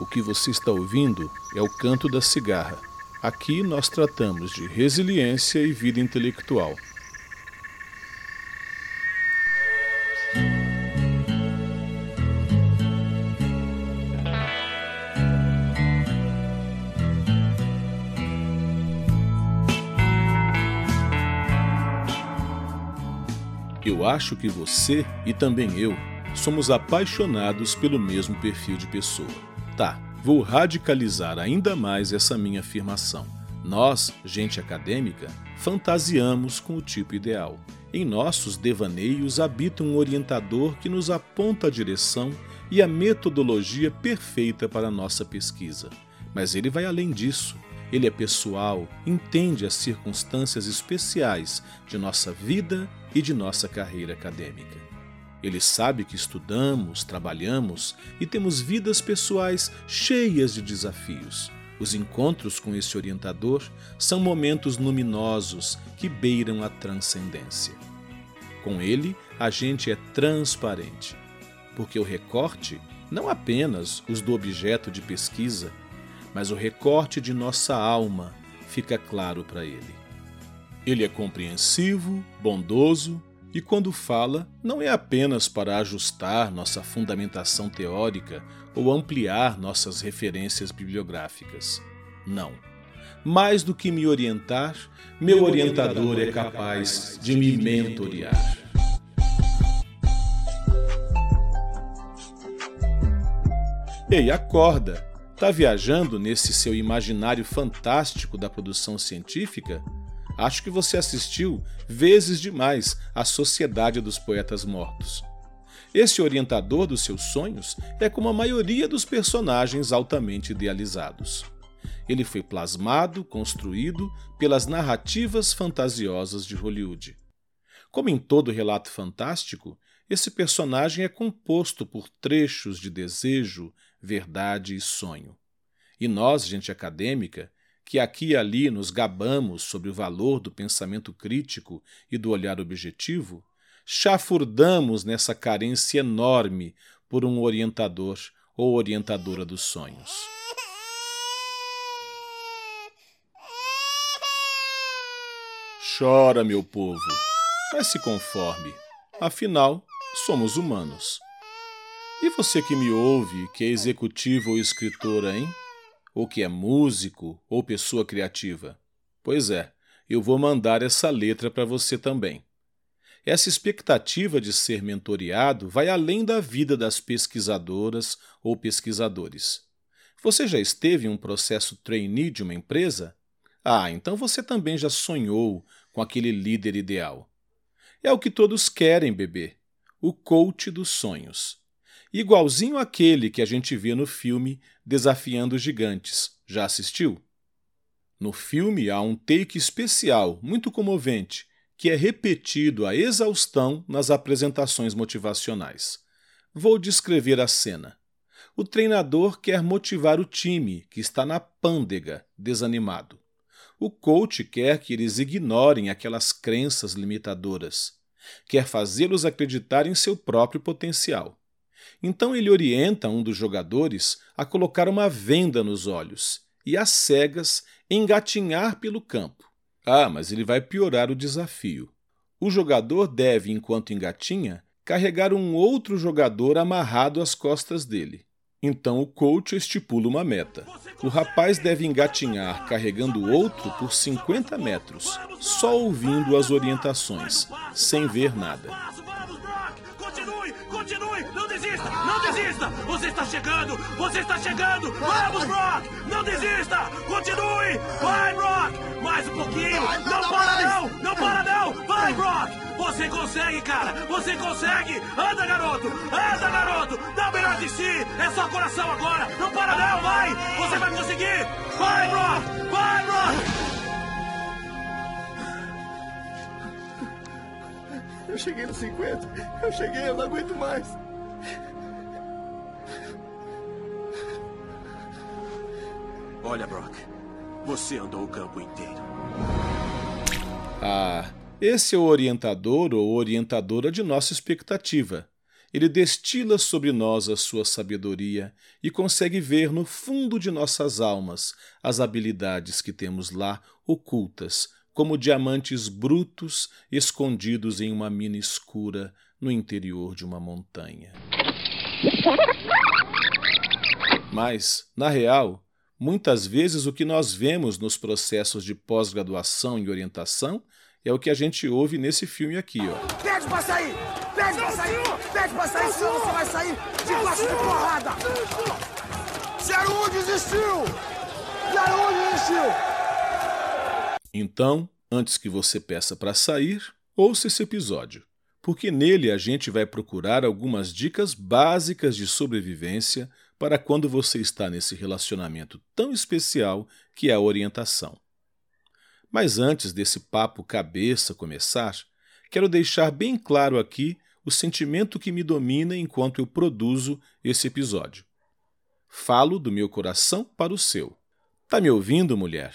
O que você está ouvindo é o canto da cigarra. Aqui nós tratamos de resiliência e vida intelectual. Eu acho que você e também eu somos apaixonados pelo mesmo perfil de pessoa. Tá, vou radicalizar ainda mais essa minha afirmação. Nós, gente acadêmica, fantasiamos com o tipo ideal. Em nossos devaneios habita um orientador que nos aponta a direção e a metodologia perfeita para a nossa pesquisa. Mas ele vai além disso. Ele é pessoal, entende as circunstâncias especiais de nossa vida e de nossa carreira acadêmica. Ele sabe que estudamos, trabalhamos e temos vidas pessoais cheias de desafios. Os encontros com esse orientador são momentos luminosos que beiram a transcendência. Com ele, a gente é transparente, porque o recorte, não apenas os do objeto de pesquisa, mas o recorte de nossa alma fica claro para ele. Ele é compreensivo, bondoso e, quando fala, não é apenas para ajustar nossa fundamentação teórica ou ampliar nossas referências bibliográficas. Não. Mais do que me orientar, meu orientador é capaz de me mentorear. Ei, acorda! Tá viajando nesse seu imaginário fantástico da produção científica? Acho que você assistiu vezes demais à Sociedade dos Poetas Mortos. Esse orientador dos seus sonhos é como a maioria dos personagens altamente idealizados. Ele foi plasmado, construído pelas narrativas fantasiosas de Hollywood. Como em todo relato fantástico, esse personagem é composto por trechos de desejo, verdade e sonho. E nós, gente acadêmica, que aqui e ali nos gabamos sobre o valor do pensamento crítico e do olhar objetivo, chafurdamos nessa carência enorme por um orientador ou orientadora dos sonhos. Chora, meu povo, mas se conforme, afinal, somos humanos. E você que me ouve, que é executivo ou escritora, hein? Ou que é músico ou pessoa criativa? Pois é, eu vou mandar essa letra para você também. Essa expectativa de ser mentoreado vai além da vida das pesquisadoras ou pesquisadores. Você já esteve em um processo trainee de uma empresa? Ah, então você também já sonhou com aquele líder ideal. É o que todos querem, bebê. O coach dos sonhos igualzinho àquele que a gente vê no filme Desafiando os Gigantes. Já assistiu? No filme há um take especial, muito comovente, que é repetido a exaustão nas apresentações motivacionais. Vou descrever a cena. O treinador quer motivar o time, que está na pândega, desanimado. O coach quer que eles ignorem aquelas crenças limitadoras. Quer fazê-los acreditar em seu próprio potencial. Então ele orienta um dos jogadores a colocar uma venda nos olhos e, às cegas, engatinhar pelo campo. Ah, mas ele vai piorar o desafio. O jogador deve, enquanto engatinha, carregar um outro jogador amarrado às costas dele. Então o coach estipula uma meta. O rapaz deve engatinhar carregando o outro por 50 metros, só ouvindo as orientações, sem ver nada. Desista! Você está chegando! Você está chegando! Vamos, Brock! Não desista! Continue! Vai, Brock! Mais um pouquinho! Não para não! Não para não! Vai, Brock! Você consegue, cara! Você consegue! Anda, garoto! Anda, garoto! Dá o melhor de si! É só coração agora! Não para não! Vai! Você vai conseguir! Vai, Brock! Vai, Brock! Eu cheguei nos 50. Eu cheguei, eu não aguento mais. Olha, Brock, você andou o campo inteiro. Ah, esse é o orientador ou orientadora de nossa expectativa. ele destila sobre nós a sua sabedoria e consegue ver no fundo de nossas almas as habilidades que temos lá ocultas, como diamantes brutos escondidos em uma mina escura no interior de uma montanha. Mas, na real, muitas vezes o que nós vemos nos processos de pós-graduação e orientação é o que a gente ouve nesse filme aqui, ó. Pede pra sair! Pede pra sair! Pede pra sair, senão você vai sair debaixo de porrada! 01 desistiu! 01 desistiu! Então, antes que você peça para sair, ouça esse episódio, porque nele a gente vai procurar algumas dicas básicas de sobrevivência para quando você está nesse relacionamento tão especial que é a orientação. Mas antes desse papo cabeça começar, quero deixar bem claro aqui o sentimento que me domina enquanto eu produzo esse episódio. Falo do meu coração para o seu. Tá me ouvindo, mulher?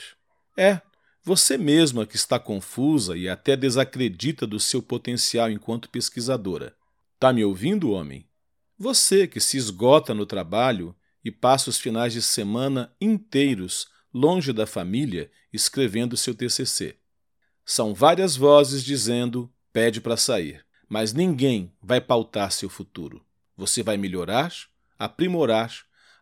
É, você mesma que está confusa e até desacredita do seu potencial enquanto pesquisadora. Tá me ouvindo, homem? Você que se esgota no trabalho e passa os finais de semana inteiros longe da família, escrevendo seu TCC. São várias vozes dizendo: pede para sair, mas ninguém vai pautar seu futuro. Você vai melhorar, aprimorar,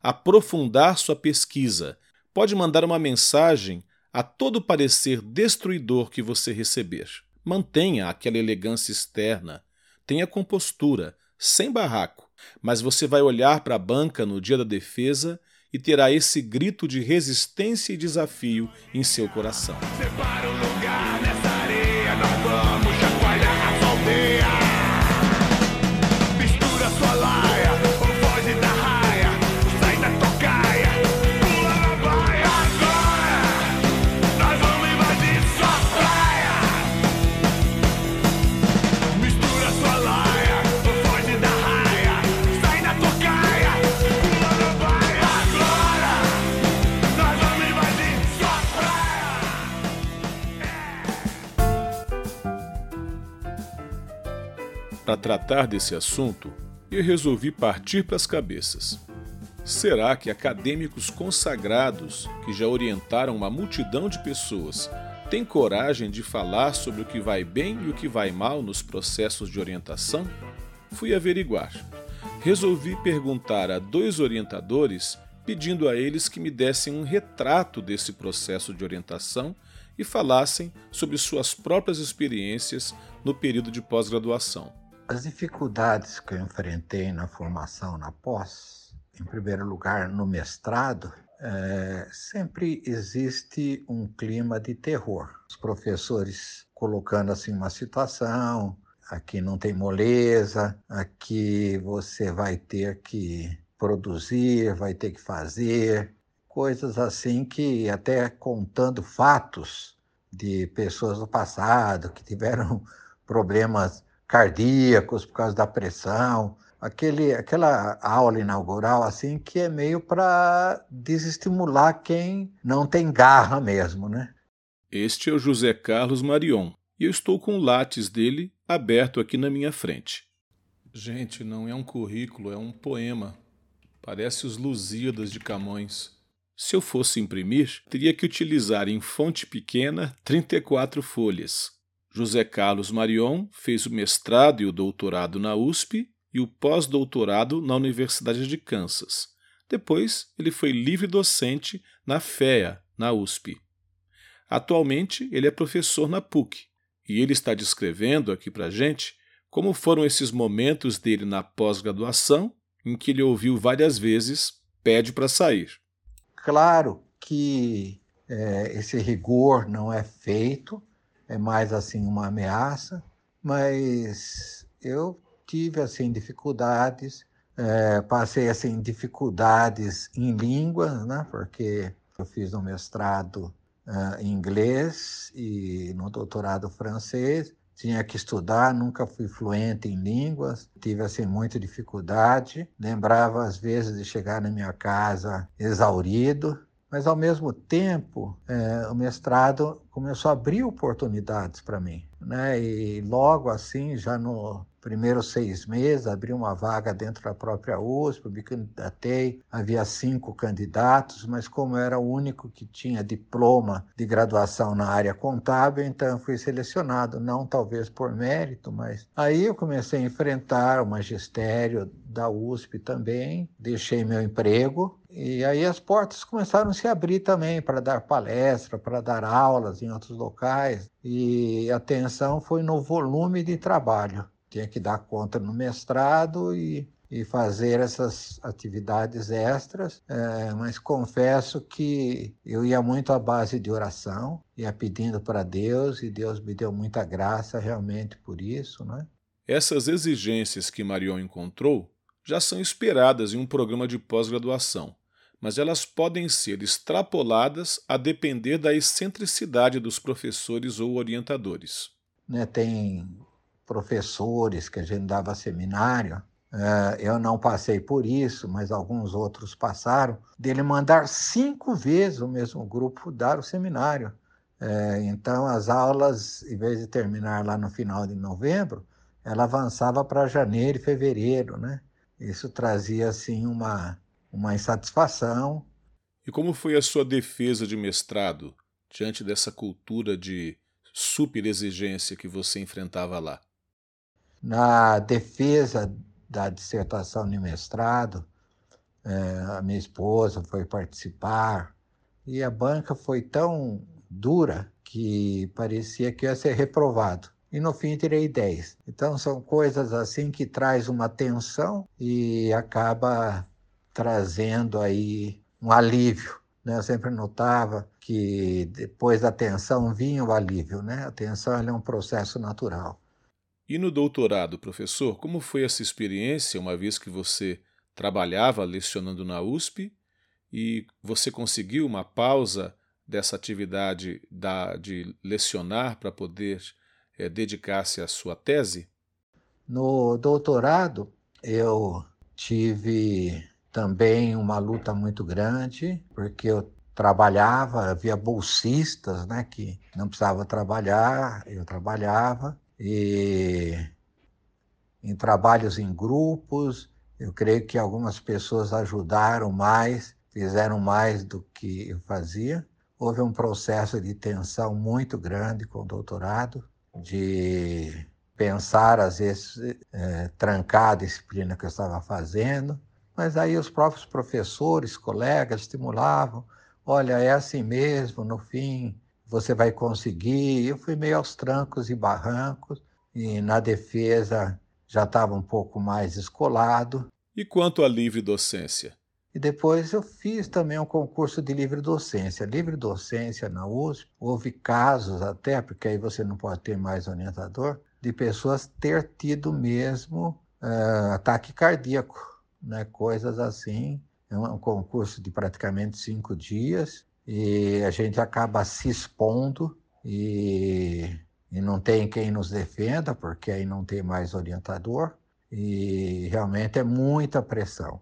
aprofundar sua pesquisa, pode mandar uma mensagem a todo parecer destruidor que você receber. Mantenha aquela elegância externa, tenha compostura, sem barraco, mas você vai olhar para a banca no dia da defesa e terá esse grito de resistência e desafio em seu coração. Separa um lugar Para tratar desse assunto, eu resolvi partir para as cabeças. Será que acadêmicos consagrados, que já orientaram uma multidão de pessoas, têm coragem de falar sobre o que vai bem e o que vai mal nos processos de orientação? Fui averiguar. Resolvi perguntar a dois orientadores, pedindo a eles que me dessem um retrato desse processo de orientação e falassem sobre suas próprias experiências no período de pós-graduação. As dificuldades que eu enfrentei na formação na pós, em primeiro lugar no mestrado, é, sempre existe um clima de terror. Os professores colocando assim uma situação, aqui não tem moleza, aqui você vai ter que produzir, vai ter que fazer, coisas assim que até contando fatos de pessoas do passado que tiveram problemas cardíacos por causa da pressão, aquele, aquela aula inaugural assim que é meio para desestimular quem não tem garra mesmo, né? Este é o José Carlos Marion e eu estou com o látis dele aberto aqui na minha frente. Gente, não é um currículo, é um poema. Parece os Lusíadas de Camões. Se eu fosse imprimir, teria que utilizar em fonte pequena 34 folhas. José Carlos Marion fez o mestrado e o doutorado na USP e o pós-doutorado na Universidade de Kansas. Depois, ele foi livre docente na FEA, na USP. Atualmente, ele é professor na PUC e ele está descrevendo aqui para gente como foram esses momentos dele na pós-graduação em que ele ouviu várias vezes pede para sair. Claro que é, esse rigor não é feito é mais assim uma ameaça, mas eu tive assim dificuldades, é, passei assim dificuldades em línguas, né? Porque eu fiz um mestrado uh, em inglês e no doutorado francês, tinha que estudar, nunca fui fluente em línguas, tive assim muita dificuldade, lembrava às vezes de chegar na minha casa exaurido, mas ao mesmo tempo é, o mestrado começou a abrir oportunidades para mim, né? E logo assim, já no primeiros seis meses, abri uma vaga dentro da própria USP, me candidatei, havia cinco candidatos, mas como era o único que tinha diploma de graduação na área contábil, então fui selecionado, não talvez por mérito, mas aí eu comecei a enfrentar o magistério da USP também, deixei meu emprego e aí as portas começaram a se abrir também para dar palestra, para dar aulas em outros locais. E a atenção foi no volume de trabalho tinha que dar conta no mestrado e, e fazer essas atividades extras, é, mas confesso que eu ia muito à base de oração, ia pedindo para Deus e Deus me deu muita graça realmente por isso, né? Essas exigências que Marion encontrou já são esperadas em um programa de pós-graduação, mas elas podem ser extrapoladas a depender da excentricidade dos professores ou orientadores. Né, tem professores que a gente dava seminário, eh, eu não passei por isso, mas alguns outros passaram, dele mandar cinco vezes o mesmo grupo dar o seminário. Eh, então, as aulas, em vez de terminar lá no final de novembro, ela avançava para janeiro e fevereiro, né? Isso trazia, assim, uma, uma insatisfação. E como foi a sua defesa de mestrado diante dessa cultura de super exigência que você enfrentava lá? Na defesa da dissertação de mestrado, é, a minha esposa foi participar e a banca foi tão dura que parecia que ia ser reprovado. E no fim tirei 10. Então são coisas assim que traz uma tensão e acaba trazendo aí um alívio. Né? Eu sempre notava que depois da tensão vinha o alívio. Né? A tensão é um processo natural. E no doutorado, professor, como foi essa experiência, uma vez que você trabalhava lecionando na USP e você conseguiu uma pausa dessa atividade da, de lecionar para poder é, dedicar-se à sua tese? No doutorado, eu tive também uma luta muito grande, porque eu trabalhava, havia bolsistas né, que não precisavam trabalhar, eu trabalhava, e em trabalhos em grupos. Eu creio que algumas pessoas ajudaram mais, fizeram mais do que eu fazia. Houve um processo de tensão muito grande com o doutorado, de pensar, às vezes, é, trancar a disciplina que eu estava fazendo, mas aí os próprios professores, colegas estimulavam: olha, é assim mesmo, no fim você vai conseguir. Eu fui meio aos trancos e barrancos, e na defesa já estava um pouco mais escolado. E quanto à livre docência? E depois eu fiz também um concurso de livre docência. Livre docência na USP, houve casos até, porque aí você não pode ter mais orientador, de pessoas ter tido mesmo uh, ataque cardíaco, né? coisas assim. É um concurso de praticamente cinco dias e a gente acaba se expondo e, e não tem quem nos defenda, porque aí não tem mais orientador, e realmente é muita pressão.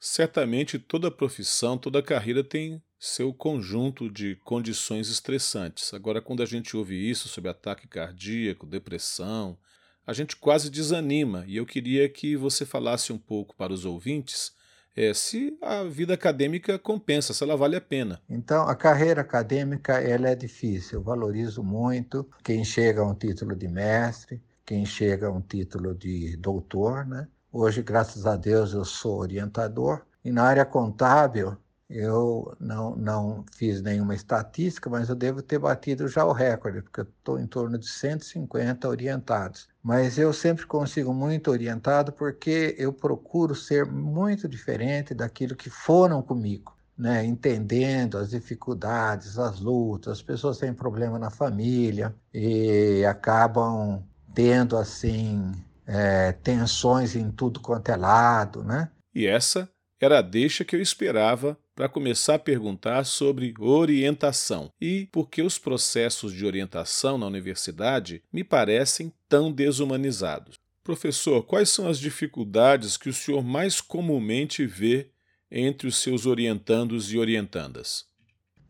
Certamente toda profissão, toda carreira tem seu conjunto de condições estressantes. Agora, quando a gente ouve isso sobre ataque cardíaco, depressão, a gente quase desanima. E eu queria que você falasse um pouco para os ouvintes é, se a vida acadêmica compensa, se ela vale a pena. Então, a carreira acadêmica ela é difícil. Eu valorizo muito quem chega a um título de mestre, quem chega a um título de doutor. Né? Hoje, graças a Deus, eu sou orientador. E na área contábil, eu não, não fiz nenhuma estatística, mas eu devo ter batido já o recorde, porque eu estou em torno de 150 orientados. Mas eu sempre consigo muito orientado porque eu procuro ser muito diferente daquilo que foram comigo. Né, entendendo as dificuldades, as lutas, as pessoas têm problema na família e acabam tendo assim é, tensões em tudo quanto é lado, né? E essa era a deixa que eu esperava para começar a perguntar sobre orientação e por que os processos de orientação na universidade me parecem tão desumanizados. Professor, quais são as dificuldades que o senhor mais comumente vê entre os seus orientandos e orientandas?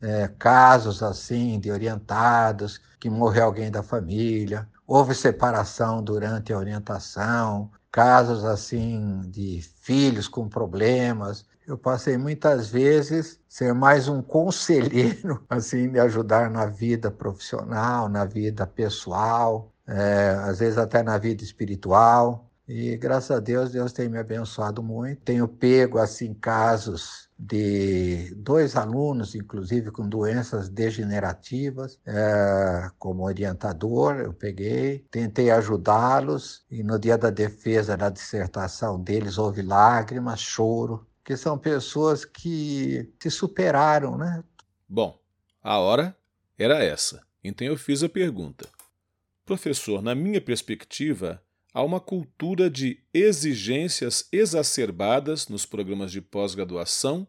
é, casos assim de orientados, que morreu alguém da família, houve separação durante a orientação, casos assim de filhos com problemas. Eu passei muitas vezes ser mais um conselheiro, assim, de ajudar na vida profissional, na vida pessoal, é, às vezes até na vida espiritual. E graças a Deus, Deus tem me abençoado muito. Tenho pego assim casos de dois alunos, inclusive com doenças degenerativas, é, como orientador, eu peguei, tentei ajudá-los e no dia da defesa da dissertação deles houve lágrimas, choro, que são pessoas que se superaram, né? Bom, a hora era essa. Então eu fiz a pergunta. Professor, na minha perspectiva, há uma cultura de exigências exacerbadas nos programas de pós-graduação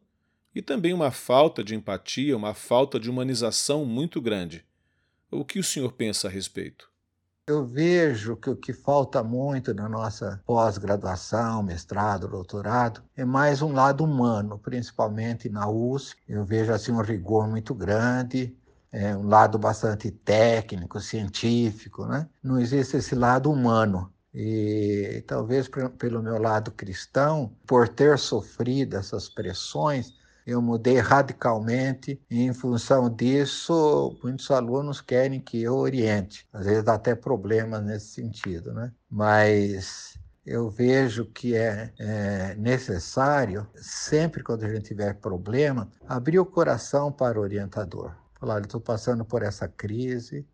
e também uma falta de empatia, uma falta de humanização muito grande. O que o senhor pensa a respeito? Eu vejo que o que falta muito na nossa pós-graduação, mestrado, doutorado, é mais um lado humano, principalmente na USP. Eu vejo assim um rigor muito grande, é, um lado bastante técnico, científico, né? Não existe esse lado humano. E talvez pelo meu lado cristão, por ter sofrido essas pressões, eu mudei radicalmente e em função disso, muitos alunos querem que eu oriente. Às vezes dá até problemas nesse sentido, né? Mas eu vejo que é, é, necessário, sempre quando a gente tiver problema, abrir o coração para o orientador. Falar, estou passando por essa crise,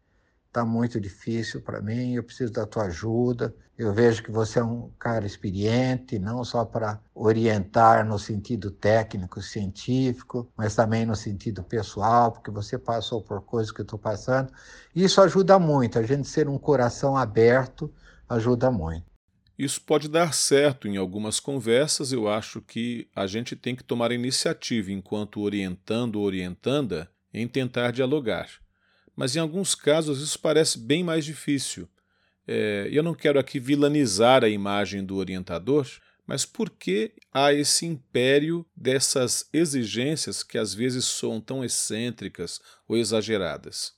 está muito difícil para mim, eu preciso da tua ajuda. Eu vejo que você é um cara experiente, não só para orientar no sentido técnico, científico, mas também no sentido pessoal, porque você passou por coisas que eu estou passando. Isso ajuda muito, a gente ser um coração aberto ajuda muito. Isso pode dar certo em algumas conversas. Eu acho que a gente tem que tomar iniciativa enquanto orientando orientanda em tentar dialogar mas em alguns casos isso parece bem mais difícil. É, eu não quero aqui vilanizar a imagem do orientador, mas por que há esse império dessas exigências que às vezes são tão excêntricas ou exageradas?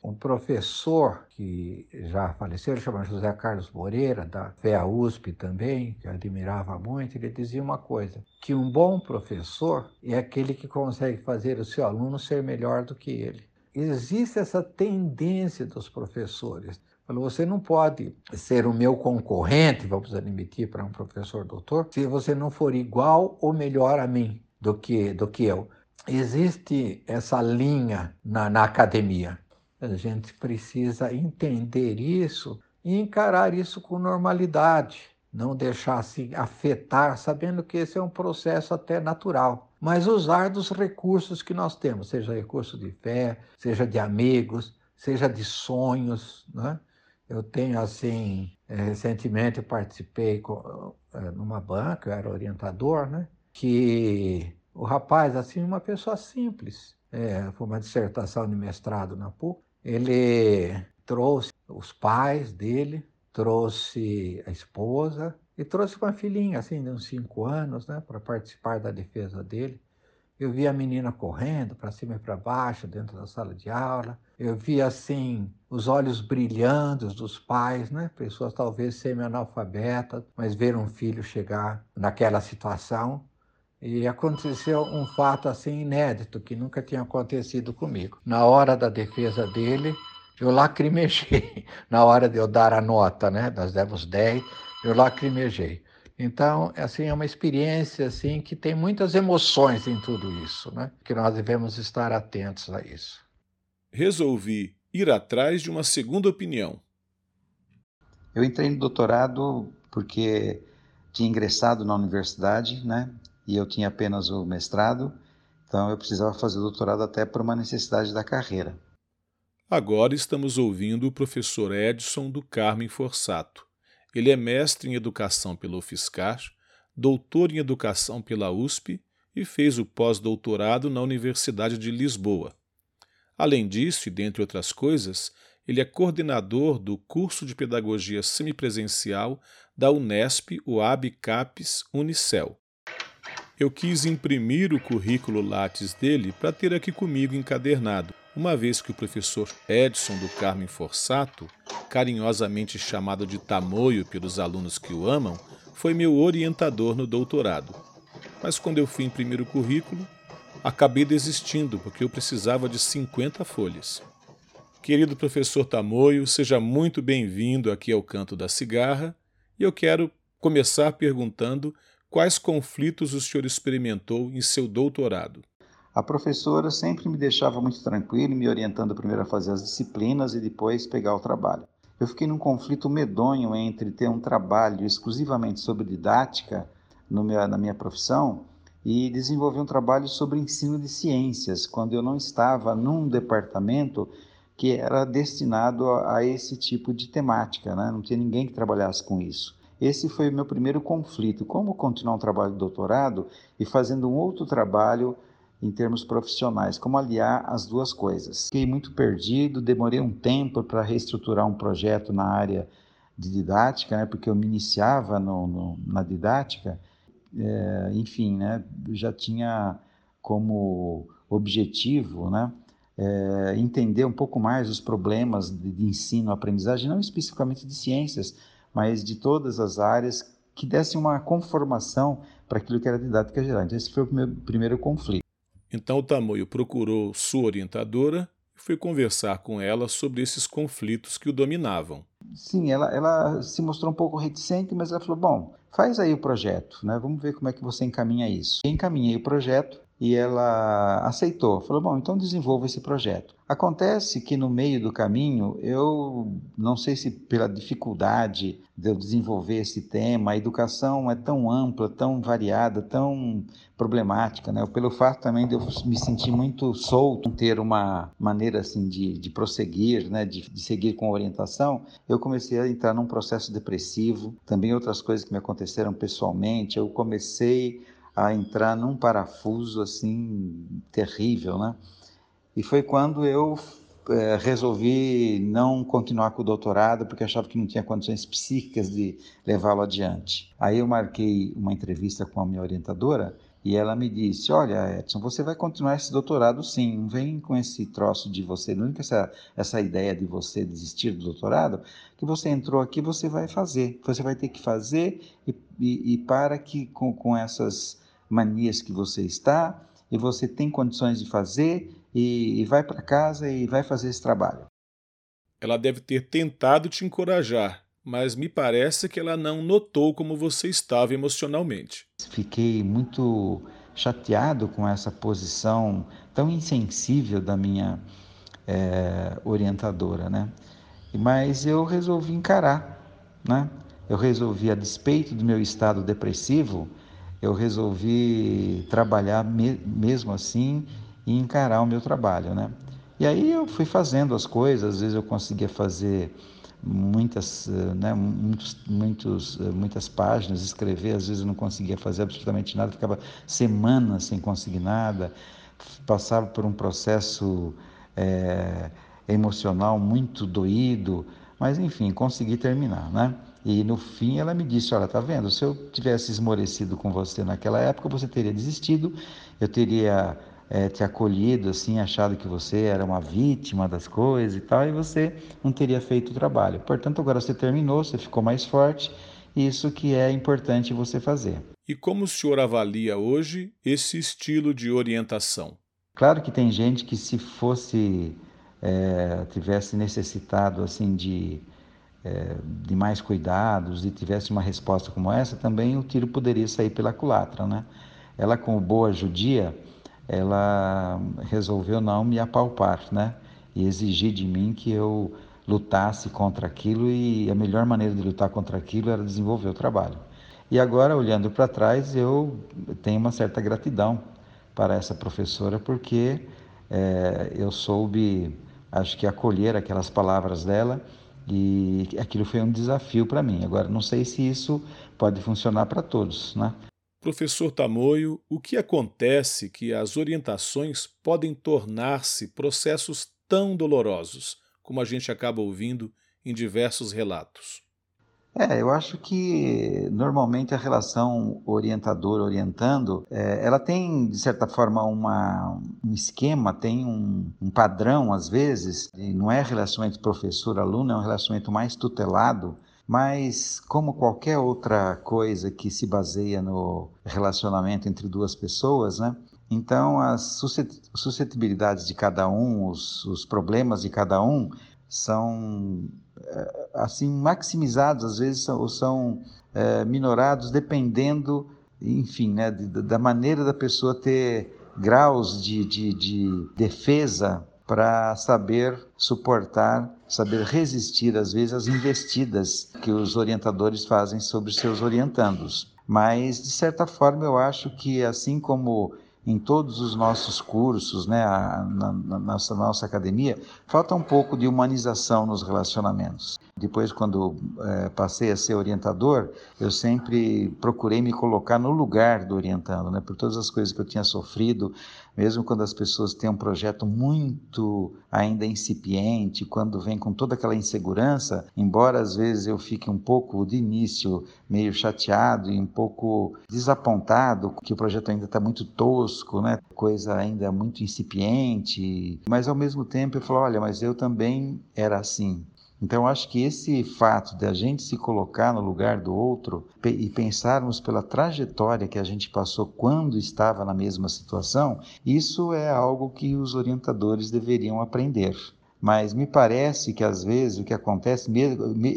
Um professor que já faleceu, ele chama José Carlos Moreira, da FEA USP também, que eu admirava muito, ele dizia uma coisa, que um bom professor é aquele que consegue fazer o seu aluno ser melhor do que ele existe essa tendência dos professores. Você não pode ser o meu concorrente, vamos admitir para um professor doutor, se você não for igual ou melhor a mim do que, do que eu. Existe essa linha na, na academia. A gente precisa entender isso e encarar isso com normalidade não deixar se afetar, sabendo que esse é um processo até natural, mas usar dos recursos que nós temos, seja recurso de fé, seja de amigos, seja de sonhos, né? Eu tenho assim, é, recentemente participei com, é, numa banca, eu era orientador, né? Que o rapaz, assim, uma pessoa simples, é, foi uma dissertação de mestrado na PUC, ele trouxe os pais dele trouxe a esposa e trouxe uma filhinha, assim, de uns cinco anos, né, para participar da defesa dele. Eu vi a menina correndo para cima e para baixo dentro da sala de aula. Eu vi, assim, os olhos brilhando dos pais, né? Pessoas talvez semi-analfabetas, mas ver um filho chegar naquela situação. E aconteceu um fato, assim, inédito, que nunca tinha acontecido comigo. Na hora da defesa dele, eu lacrimejei na hora de eu dar a nota, né? Nós demos 10, eu lacrimejei. Então, assim, é uma experiência assim que tem muitas emoções em tudo isso, né? Que nós devemos estar atentos a isso. Resolvi ir atrás de uma segunda opinião. Eu entrei no doutorado porque tinha ingressado na universidade, né? E eu tinha apenas o mestrado, então eu precisava fazer o doutorado até por uma necessidade da carreira. Agora estamos ouvindo o professor Edson do Carmen Forsato. Ele é mestre em educação pela UFSCar, doutor em educação pela USP e fez o pós-doutorado na Universidade de Lisboa. Além disso, e dentre outras coisas, ele é coordenador do curso de pedagogia semipresencial da Unesp, o CAPES Unicel. Eu quis imprimir o currículo Lattes dele para ter aqui comigo encadernado, uma vez que o professor Edson do Carmen Forsato, carinhosamente chamado de Tamoio pelos alunos que o amam, foi meu orientador no doutorado. Mas quando eu fui imprimir o currículo, acabei desistindo porque eu precisava de 50 folhas. Querido professor Tamoio, seja muito bem-vindo aqui ao Canto da Cigarra e eu quero começar perguntando quais conflitos o senhor experimentou em seu doutorado. A professora sempre me deixava muito tranquilo, me orientando primeiro a fazer as disciplinas e depois pegar o trabalho. Eu fiquei num conflito medonho entre ter um trabalho exclusivamente sobre didática meu, na minha profissão e desenvolver um trabalho sobre ensino de ciências, quando eu não estava num departamento que era destinado a, a esse tipo de temática, né? não tinha ninguém que trabalhasse com isso. Esse foi o meu primeiro conflito: como continuar um trabalho de doutorado e fazendo um outro trabalho em termos profissionais, como aliar as duas coisas. Fiquei muito perdido, demorei um tempo para reestruturar um projeto na área de didática, né, porque eu me iniciava no, no, na didática, é, enfim, né, já tinha como objetivo né, é, entender um pouco mais os problemas de, de ensino-aprendizagem, não especificamente de ciências, mas de todas as áreas que dessem uma conformação para aquilo que era didática geral. Então, esse foi o meu primeiro conflito. Então, o Tamoio procurou sua orientadora e foi conversar com ela sobre esses conflitos que o dominavam. Sim, ela, ela se mostrou um pouco reticente, mas ela falou: bom, faz aí o projeto, né? vamos ver como é que você encaminha isso. Encaminhei o projeto e ela aceitou. Falou: bom, então desenvolva esse projeto. Acontece que no meio do caminho, eu não sei se pela dificuldade de eu desenvolver esse tema, a educação é tão ampla, tão variada, tão problemática, né? Pelo fato também de eu me sentir muito solto, ter uma maneira assim de, de prosseguir, né? De, de seguir com orientação, eu comecei a entrar num processo depressivo. Também outras coisas que me aconteceram pessoalmente, eu comecei a entrar num parafuso assim terrível, né? E foi quando eu é, resolvi não continuar com o doutorado porque achava que não tinha condições psíquicas de levá-lo adiante. Aí eu marquei uma entrevista com a minha orientadora e ela me disse: Olha, Edson, você vai continuar esse doutorado sim, não vem com esse troço de você, não essa, essa ideia de você desistir do doutorado, que você entrou aqui, você vai fazer. Você vai ter que fazer e, e, e para que com, com essas manias que você está e você tem condições de fazer e, e vai para casa e vai fazer esse trabalho. Ela deve ter tentado te encorajar, mas me parece que ela não notou como você estava emocionalmente. Fiquei muito chateado com essa posição tão insensível da minha é, orientadora, né? Mas eu resolvi encarar, né? Eu resolvi, a despeito do meu estado depressivo, eu resolvi trabalhar me mesmo assim e encarar o meu trabalho, né? E aí eu fui fazendo as coisas, às vezes eu conseguia fazer muitas, eh, né, muitos, muitos, eh, muitas páginas, escrever, às vezes eu não conseguia fazer absolutamente nada, ficava semanas sem conseguir nada, passava por um processo é, emocional muito doído, mas enfim, consegui terminar, né? E no fim ela me disse: Olha, tá vendo? Se eu tivesse esmorecido com você naquela época, você teria desistido, eu teria é, te acolhido, assim, achado que você era uma vítima das coisas e tal, e você não teria feito o trabalho. Portanto, agora você terminou, você ficou mais forte, isso que é importante você fazer. E como o senhor avalia hoje esse estilo de orientação? Claro que tem gente que se fosse é, tivesse necessitado assim de é, de mais cuidados e tivesse uma resposta como essa, também o tiro poderia sair pela culatra, né? Ela, como boa judia, ela resolveu não me apalpar, né? E exigir de mim que eu lutasse contra aquilo e a melhor maneira de lutar contra aquilo era desenvolver o trabalho. E agora, olhando para trás, eu tenho uma certa gratidão para essa professora porque é, eu soube, acho que acolher aquelas palavras dela e aquilo foi um desafio para mim. Agora, não sei se isso pode funcionar para todos, né? Professor Tamoio, o que acontece que as orientações podem tornar-se processos tão dolorosos, como a gente acaba ouvindo em diversos relatos? É, eu acho que normalmente a relação orientador-orientando, é, ela tem, de certa forma, uma, um esquema, tem um, um padrão, às vezes, não é relacionamento professor-aluno, é um relacionamento mais tutelado, mas como qualquer outra coisa que se baseia no relacionamento entre duas pessoas, né? Então, as suscetibilidades de cada um, os, os problemas de cada um, são eh, assim maximizados às vezes ou são é, minorados dependendo enfim né, da maneira da pessoa ter graus de, de, de defesa para saber suportar, saber resistir às vezes às investidas que os orientadores fazem sobre seus orientandos. Mas de certa forma eu acho que assim como em todos os nossos cursos, né, na, na, nossa, nossa academia, falta um pouco de humanização nos relacionamentos. Depois, quando é, passei a ser orientador, eu sempre procurei me colocar no lugar do orientando, né, por todas as coisas que eu tinha sofrido, mesmo quando as pessoas têm um projeto muito ainda incipiente, quando vem com toda aquela insegurança, embora às vezes eu fique um pouco de início meio chateado e um pouco desapontado que o projeto ainda está muito tosco, né? coisa ainda muito incipiente, mas ao mesmo tempo eu falo, olha, mas eu também era assim, então, acho que esse fato de a gente se colocar no lugar do outro e pensarmos pela trajetória que a gente passou quando estava na mesma situação, isso é algo que os orientadores deveriam aprender. Mas me parece que às vezes o que acontece,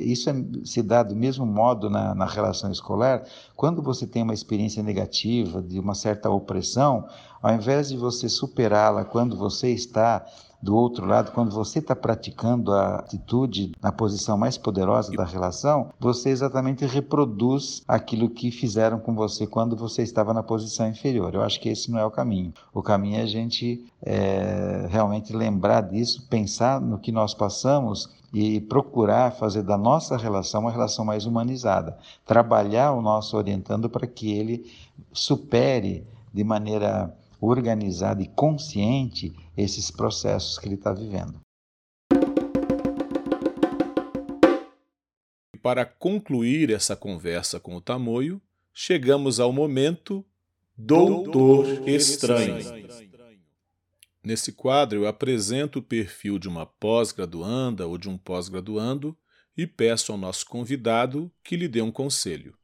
isso é, se dá do mesmo modo na, na relação escolar, quando você tem uma experiência negativa, de uma certa opressão, ao invés de você superá-la quando você está do outro lado, quando você está praticando a atitude na posição mais poderosa da relação, você exatamente reproduz aquilo que fizeram com você quando você estava na posição inferior. Eu acho que esse não é o caminho. O caminho é a gente é, realmente lembrar disso, pensar no que nós passamos e procurar fazer da nossa relação uma relação mais humanizada. Trabalhar o nosso orientando para que ele supere de maneira organizada e consciente esses processos que ele está vivendo. Para concluir essa conversa com o Tamoio, chegamos ao momento Doutor Estranho. Nesse quadro, eu apresento o perfil de uma pós-graduanda ou de um pós-graduando e peço ao nosso convidado que lhe dê um conselho.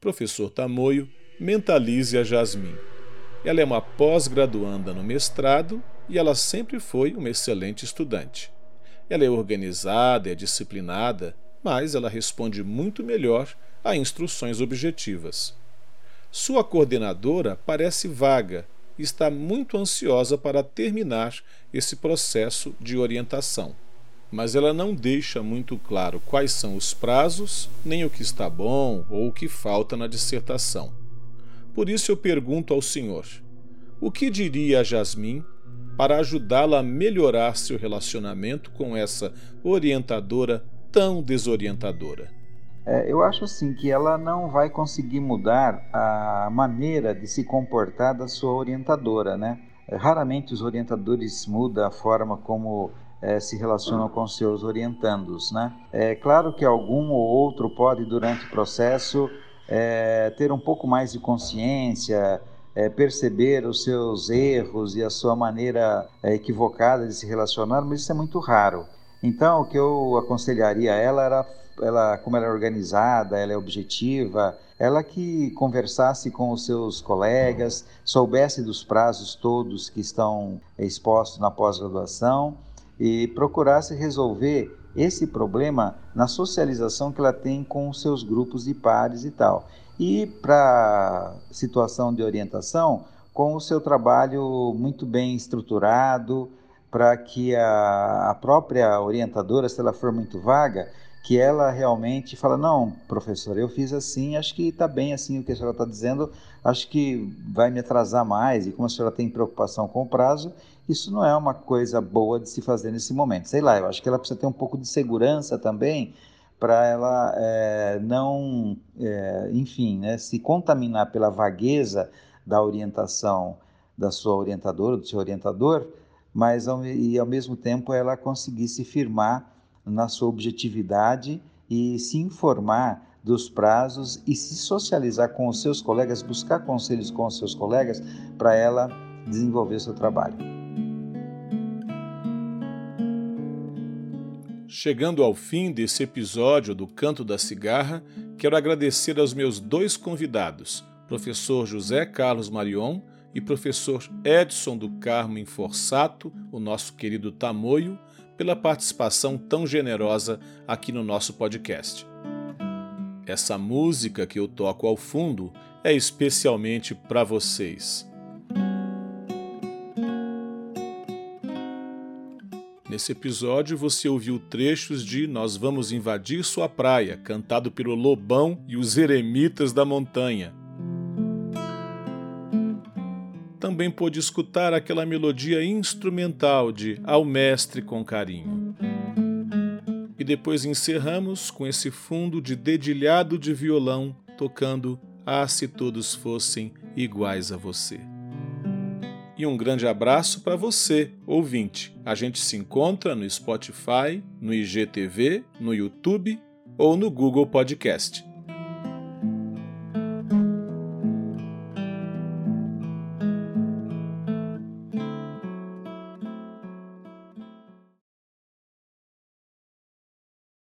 Professor Tamoio, mentalize a Jasmine. Ela é uma pós-graduanda no mestrado e ela sempre foi uma excelente estudante. Ela é organizada, é disciplinada, mas ela responde muito melhor a instruções objetivas. Sua coordenadora parece vaga e está muito ansiosa para terminar esse processo de orientação. Mas ela não deixa muito claro quais são os prazos, nem o que está bom ou o que falta na dissertação. Por isso eu pergunto ao senhor: o que diria a Jasmine para ajudá-la a melhorar seu relacionamento com essa orientadora tão desorientadora? É, eu acho assim que ela não vai conseguir mudar a maneira de se comportar da sua orientadora, né? É, raramente os orientadores mudam a forma como é, se relacionam com seus orientandos, né? É claro que algum ou outro pode durante o processo é, ter um pouco mais de consciência, é, perceber os seus erros e a sua maneira é, equivocada de se relacionar, mas isso é muito raro. Então, o que eu aconselharia a ela era, ela, como ela é organizada, ela é objetiva, ela que conversasse com os seus colegas, soubesse dos prazos todos que estão expostos na pós-graduação e procurasse resolver esse problema na socialização que ela tem com os seus grupos de pares e tal. E para situação de orientação, com o seu trabalho muito bem estruturado, para que a, a, própria orientadora, se ela for muito vaga, que ela realmente fala, não, professor, eu fiz assim, acho que está bem assim o que a senhora está dizendo, acho que vai me atrasar mais, e como a senhora tem preocupação com o prazo, isso não é uma coisa boa de se fazer nesse momento. Sei lá, eu acho que ela precisa ter um pouco de segurança também, para ela é, não, é, enfim, né, se contaminar pela vagueza da orientação da sua orientadora, do seu orientador, mas ao, e ao mesmo tempo ela conseguir se firmar na sua objetividade e se informar dos prazos e se socializar com os seus colegas, buscar conselhos com os seus colegas para ela desenvolver seu trabalho. Chegando ao fim desse episódio do Canto da Cigarra, quero agradecer aos meus dois convidados, professor José Carlos Marion e professor Edson do Carmo Inforsato, o nosso querido Tamoio, pela participação tão generosa aqui no nosso podcast. Essa música que eu toco ao fundo é especialmente para vocês. Nesse episódio você ouviu trechos de Nós Vamos Invadir Sua Praia, cantado pelo Lobão e os Eremitas da Montanha. Também pôde escutar aquela melodia instrumental de Ao Mestre com Carinho. E depois encerramos com esse fundo de dedilhado de violão tocando Ah, se todos fossem iguais a você e um grande abraço para você, ouvinte. A gente se encontra no Spotify, no IGTV, no YouTube ou no Google Podcast.